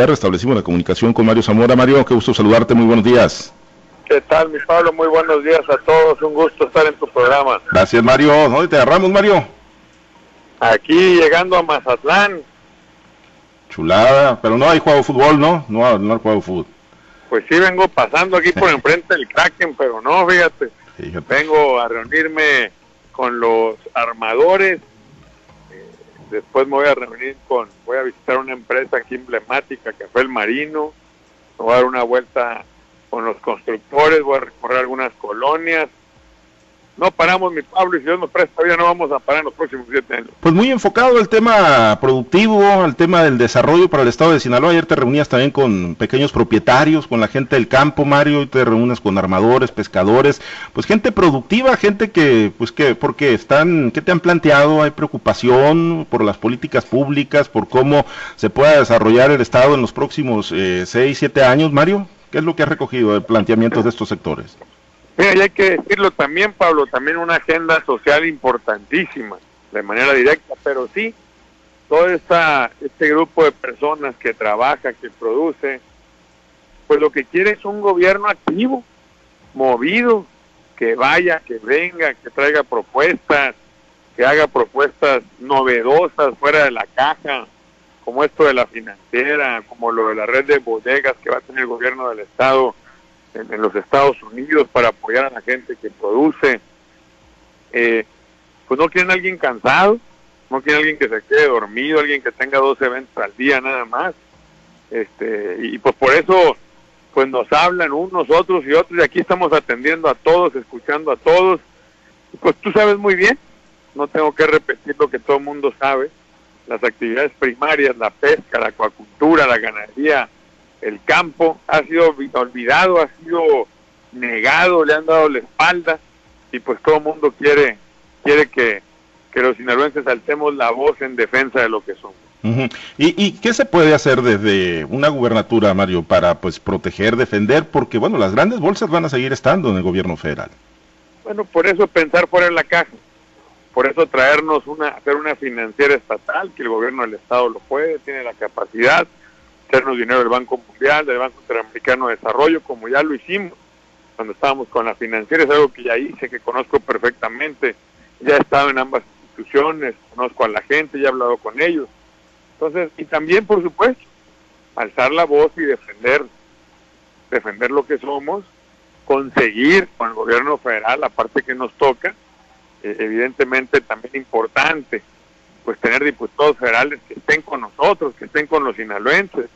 ya restablecimos la comunicación con Mario Zamora. Mario, qué gusto saludarte, muy buenos días. ¿Qué tal, mi Pablo? Muy buenos días a todos, un gusto estar en tu programa. Gracias, Mario. ¿Dónde te agarramos, Mario? Aquí llegando a Mazatlán. Chulada, pero no hay juego de fútbol, ¿no? No, no hay juego de fútbol. Pues sí, vengo pasando aquí por enfrente del Kraken, pero no, fíjate. Vengo a reunirme con los armadores. Después me voy a reunir con, voy a visitar una empresa aquí emblemática que fue el Marino. voy a dar una vuelta con los constructores, voy a recorrer algunas colonias no paramos, mi Pablo, y si Dios nos presta, todavía no vamos a parar en los próximos siete años. Pues muy enfocado al tema productivo, al tema del desarrollo para el estado de Sinaloa. Ayer te reunías también con pequeños propietarios, con la gente del campo, Mario, y te reúnes con armadores, pescadores, pues gente productiva, gente que, pues que, porque están, ¿qué te han planteado? ¿Hay preocupación por las políticas públicas, por cómo se pueda desarrollar el estado en los próximos eh, seis, siete años, Mario? ¿Qué es lo que has recogido de planteamientos de estos sectores? Mira, y hay que decirlo también, Pablo, también una agenda social importantísima, de manera directa, pero sí, todo esta, este grupo de personas que trabaja, que produce, pues lo que quiere es un gobierno activo, movido, que vaya, que venga, que traiga propuestas, que haga propuestas novedosas fuera de la caja, como esto de la financiera, como lo de la red de bodegas que va a tener el gobierno del Estado en, los Estados Unidos para apoyar a la gente que produce. Eh, pues no quieren alguien cansado, no quieren alguien que se quede dormido, alguien que tenga dos eventos al día nada más. Este, y pues por eso pues nos hablan unos, otros y otros, y aquí estamos atendiendo a todos, escuchando a todos. pues tú sabes muy bien, no tengo que repetir lo que todo el mundo sabe, las actividades primarias, la pesca, la acuacultura, la ganadería, el campo ha sido olvidado, ha sido negado, le han dado la espalda y pues todo el mundo quiere quiere que, los sinaloenses saltemos la voz en defensa de lo que somos. ¿Y, ¿Y, qué se puede hacer desde una gubernatura, Mario, para pues proteger, defender? Porque bueno, las grandes bolsas van a seguir estando en el gobierno federal. Bueno, por eso pensar fuera de la caja, por eso traernos una, hacer una financiera estatal, que el gobierno del estado lo puede, tiene la capacidad, hacernos dinero del Banco Mundial, del Banco Interamericano de Desarrollo, como ya lo hicimos cuando estábamos con la financiera, es algo que ya hice, que conozco perfectamente, ya he estado en ambas instituciones, conozco a la gente, ya he hablado con ellos. Entonces, y también, por supuesto, alzar la voz y defender, defender lo que somos, conseguir con el gobierno federal la parte que nos toca, eh, evidentemente también importante, pues tener diputados federales que estén con nosotros, que estén con los sinaloenses,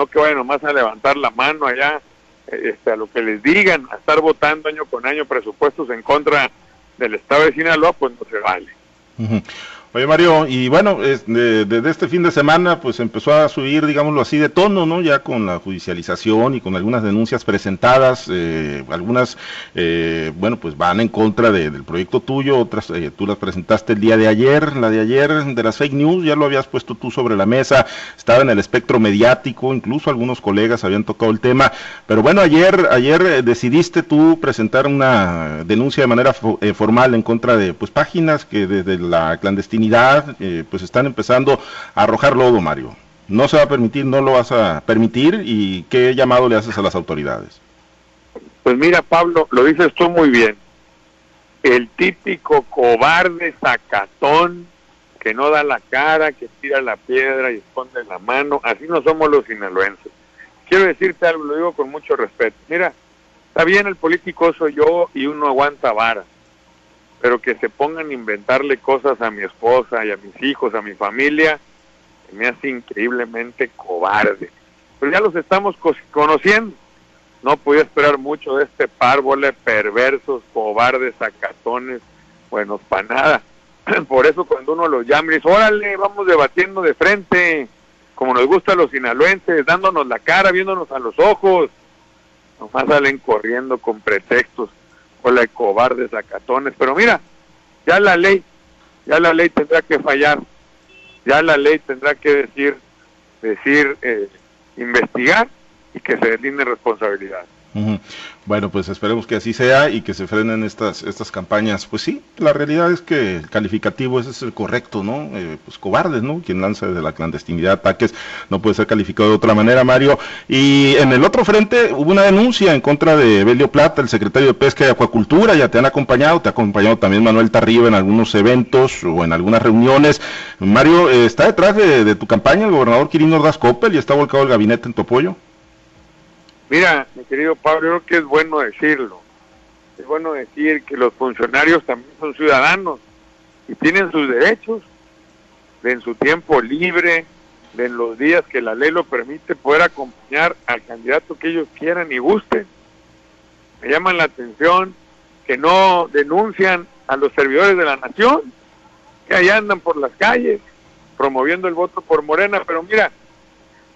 no que vayan nomás a levantar la mano allá este, a lo que les digan, a estar votando año con año presupuestos en contra del Estado de Sinaloa, pues no se vale. Oye Mario, y bueno, desde este fin de semana pues empezó a subir, digámoslo así, de tono, ¿no? Ya con la judicialización y con algunas denuncias presentadas, eh, algunas, eh, bueno, pues van en contra del proyecto tuyo, otras eh, tú las presentaste el día de ayer, la de ayer de las fake news, ya lo habías puesto tú sobre la mesa, estaba en el espectro mediático, incluso algunos colegas habían tocado el tema, pero bueno, ayer, ayer decidiste tú presentar una denuncia de manera formal en contra de pues páginas que desde la eh, pues están empezando a arrojar lodo, Mario. No se va a permitir, no lo vas a permitir y qué llamado le haces a las autoridades. Pues mira, Pablo, lo dices tú muy bien. El típico cobarde sacatón que no da la cara, que tira la piedra y esconde la mano, así no somos los sinaloenses. Quiero decirte algo, lo digo con mucho respeto. Mira, está bien, el político soy yo y uno aguanta vara pero que se pongan a inventarle cosas a mi esposa y a mis hijos, a mi familia, me hace increíblemente cobarde. Pero ya los estamos conociendo. No podía esperar mucho de este párvole perversos, cobardes, sacatones, buenos para nada. Por eso cuando uno los llama y dice, órale, vamos debatiendo de frente, como nos gusta a los sinaloenses, dándonos la cara, viéndonos a los ojos, nomás salen corriendo con pretextos la de cobardes, acatones. Pero mira, ya la ley, ya la ley tendrá que fallar, ya la ley tendrá que decir, decir, eh, investigar y que se deline responsabilidad. Bueno, pues esperemos que así sea y que se frenen estas, estas campañas. Pues sí, la realidad es que el calificativo ese es el correcto, ¿no? Eh, pues cobardes, ¿no? Quien lanza desde la clandestinidad ataques no puede ser calificado de otra manera, Mario. Y en el otro frente hubo una denuncia en contra de Belio Plata, el secretario de Pesca y Acuacultura, ya te han acompañado, te ha acompañado también Manuel Tarriba en algunos eventos o en algunas reuniones. Mario, eh, ¿está detrás de, tu campaña el gobernador Quirino Ordaz Coppel y está volcado el gabinete en tu apoyo? Mira, mi querido Pablo, creo que es bueno decirlo. Es bueno decir que los funcionarios también son ciudadanos y tienen sus derechos de en su tiempo libre, de en los días que la ley lo permite, poder acompañar al candidato que ellos quieran y gusten. Me llaman la atención que no denuncian a los servidores de la nación, que ahí andan por las calles promoviendo el voto por Morena, pero mira,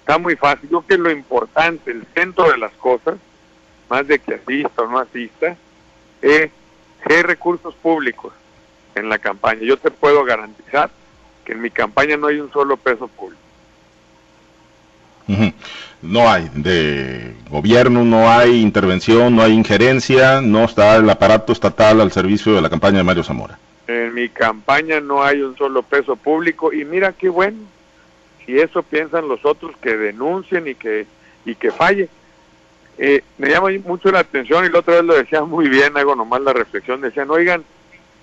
está muy fácil. Yo que lo importante, el centro de las cosas, más de que asista o no asista, es que hay recursos públicos en la campaña. Yo te puedo garantizar que en mi campaña no hay un solo peso público. No hay de gobierno, no hay intervención, no hay injerencia, no está el aparato estatal al servicio de la campaña de Mario Zamora. En mi campaña no hay un solo peso público y mira qué bueno, si eso piensan los otros que denuncien y que, y que falle. Eh, me llama mucho la atención y la otra vez lo decía muy bien, hago nomás la reflexión, decían, oigan,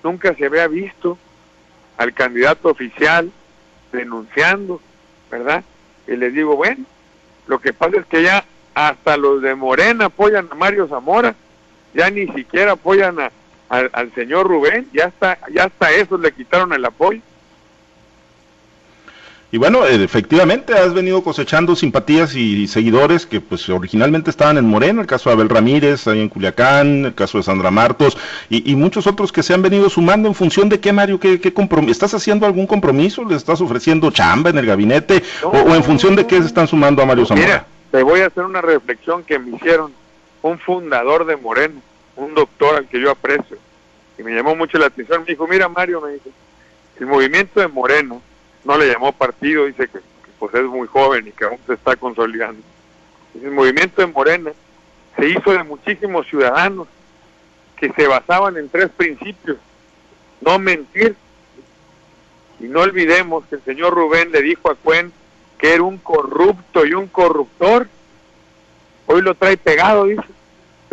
nunca se había visto al candidato oficial denunciando, ¿verdad? Y les digo, bueno, lo que pasa es que ya hasta los de Morena apoyan a Mario Zamora, ya ni siquiera apoyan a, al señor Rubén, ya hasta, ya hasta eso le quitaron el apoyo. Y bueno, eh, efectivamente has venido cosechando simpatías y seguidores que pues originalmente estaban en Morena, el caso de Abel Ramírez, ahí en Culiacán, el caso de Sandra Martos y, muchos otros que se han venido sumando en función de qué, Mario, qué, qué ¿estás haciendo algún compromiso? ¿Le estás ofreciendo chamba en el gabinete? o, en función de qué se están sumando a Mario Zamora? Mira, te voy a hacer una reflexión que me hicieron un fundador de Morena, un doctor al que yo aprecio, y me llamó mucho la atención. Me dijo, mira Mario, me dice, el movimiento de Moreno no le llamó partido, dice que, pues es muy joven y que aún se está consolidando. El movimiento de Morena se hizo de muchísimos ciudadanos que se basaban en tres principios. No mentir. Y no olvidemos que el señor Rubén le dijo a Cuen que era un corrupto y un corruptor. Hoy lo trae pegado, dice.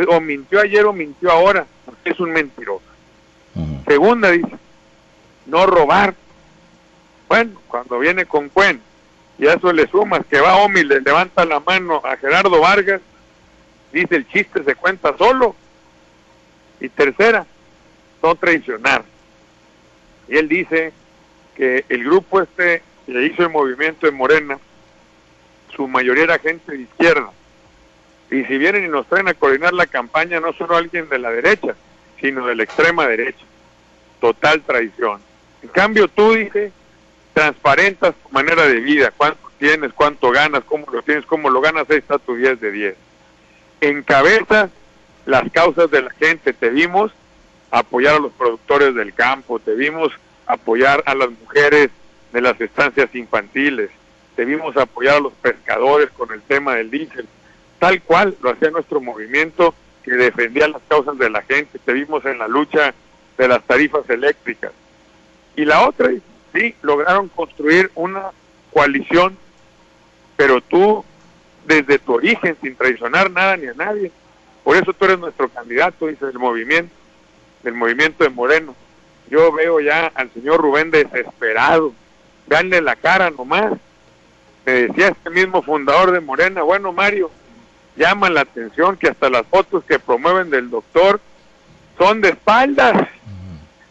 O mintió ayer o mintió ahora, porque es un mentiroso. Segunda, dice, no robar. Bueno, cuando viene con Cuen y a eso le sumas que va Omi, le levanta la mano a Gerardo Vargas, dice el chiste se cuenta solo. Y tercera, no traicionar. Y él dice que el grupo este que hizo el movimiento en Morena, su mayoría era gente de izquierda. Y si vienen y nos traen a coordinar la campaña, no solo alguien de la derecha, sino de la extrema derecha. Total traición. En cambio, tú dices transparentas tu manera de vida, cuánto tienes, cuánto ganas, cómo lo tienes, cómo lo ganas, ahí está tu 10 de 10. Encabezas las causas de la gente, te vimos apoyar a los productores del campo, te vimos apoyar a las mujeres de las estancias infantiles, te vimos apoyar a los pescadores con el tema del diésel, tal cual lo hacía nuestro movimiento que defendía las causas de la gente, te vimos en la lucha de las tarifas eléctricas. Y la otra, sí, lograron construir una coalición, pero tú desde tu origen, sin traicionar nada ni a nadie. Por eso tú eres nuestro candidato, dice el movimiento, del movimiento de Moreno. Yo veo ya al señor Rubén desesperado. Veanle la cara nomás. Me decía este mismo fundador de Morena, bueno Mario, llama la atención que hasta las fotos que promueven del doctor son de espaldas,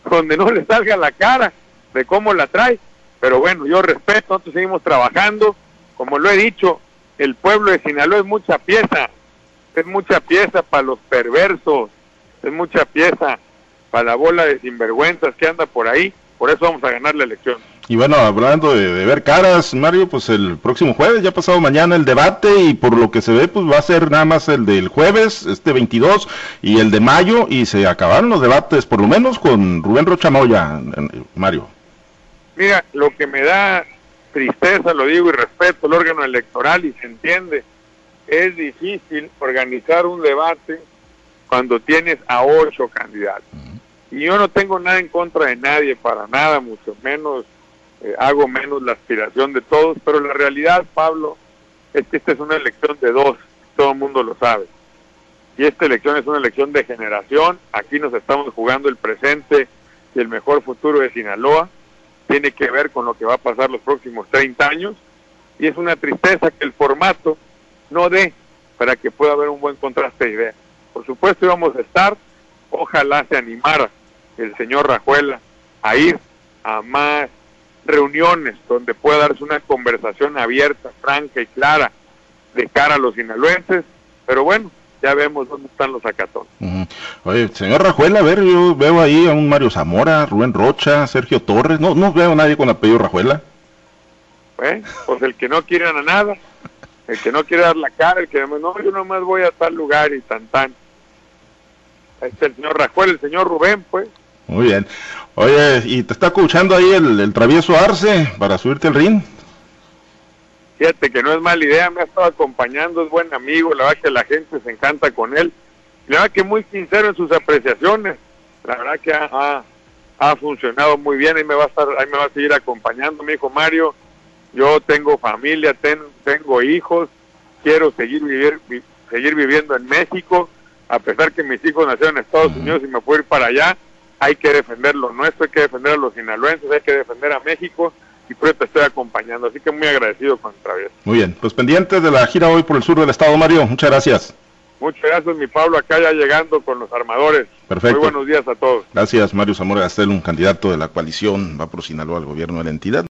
donde no le salga la cara de cómo la trae. Pero bueno, yo respeto, nosotros seguimos trabajando. Como lo he dicho, el pueblo de Sinaloa es mucha pieza, es mucha pieza para los perversos, es mucha pieza para la bola de sinvergüenzas que anda por ahí. Por eso vamos a ganar la elección. Y bueno, hablando de, ver caras, Mario, pues el próximo jueves, ya pasado mañana el debate y por lo que se ve, pues va a ser nada más el del jueves, este 22, y el de mayo, y se acabaron los debates, por lo menos con Rubén Rochamoya, Mario. Mira, lo que me da tristeza, lo digo y respeto, el órgano electoral y se entiende, es difícil organizar un debate cuando tienes a ocho candidatos. Y yo no tengo nada en contra de nadie, para nada, mucho menos eh, hago menos la aspiración de todos, pero la realidad, Pablo, es que esta es una elección de dos, todo el mundo lo sabe. Y esta elección es una elección de generación, aquí nos estamos jugando el presente y el mejor futuro de Sinaloa, tiene que ver con lo que va a pasar los próximos 30 años, y es una tristeza que el formato no dé para que pueda haber un buen contraste de ideas. Por supuesto íbamos a estar, ojalá se animara el señor Rajuela a ir a más reuniones donde pueda darse una conversación abierta, franca y clara de cara a los sinaloenses, pero bueno, ya vemos dónde están los acatones. Oye, señor Rajuela, a ver, yo veo ahí a un Mario Zamora, Rubén Rocha, Sergio Torres, no, no veo a nadie con apellido Rajuela. ¿Eh? Pues el que no quiere a nada, el que no quiere dar la cara, el que no, yo nomás voy a tal lugar y tan tan. Este el señor Rajuela, el señor Rubén, pues. Muy bien. Oye, ¿y te está escuchando ahí el, travieso Arce para subirte al ring? Fíjate que no es mala idea, me ha estado acompañando, es buen amigo, la verdad que la gente se encanta con él. La verdad que muy sincero en sus apreciaciones. La verdad que ha, ha, funcionado muy bien, ahí me va a estar, ahí me va a seguir acompañando, mi hijo Mario. Yo tengo familia, tengo hijos, quiero seguir vivir, seguir viviendo en México, a pesar que mis hijos nacieron en Estados Unidos y me puedo ir para allá hay que defender lo nuestro, hay que defender a los sinaloenses, hay que defender a México y por eso te estoy acompañando. Así que muy agradecido con Travieso. Muy bien, pues pendientes de la gira hoy por el sur del estado, Mario. Muchas gracias. Muchas gracias, mi Pablo, acá ya llegando con los armadores. Perfecto. Muy buenos días a todos. Gracias, Mario Zamora Gastel, un candidato de la coalición, va por Sinaloa al gobierno de la entidad.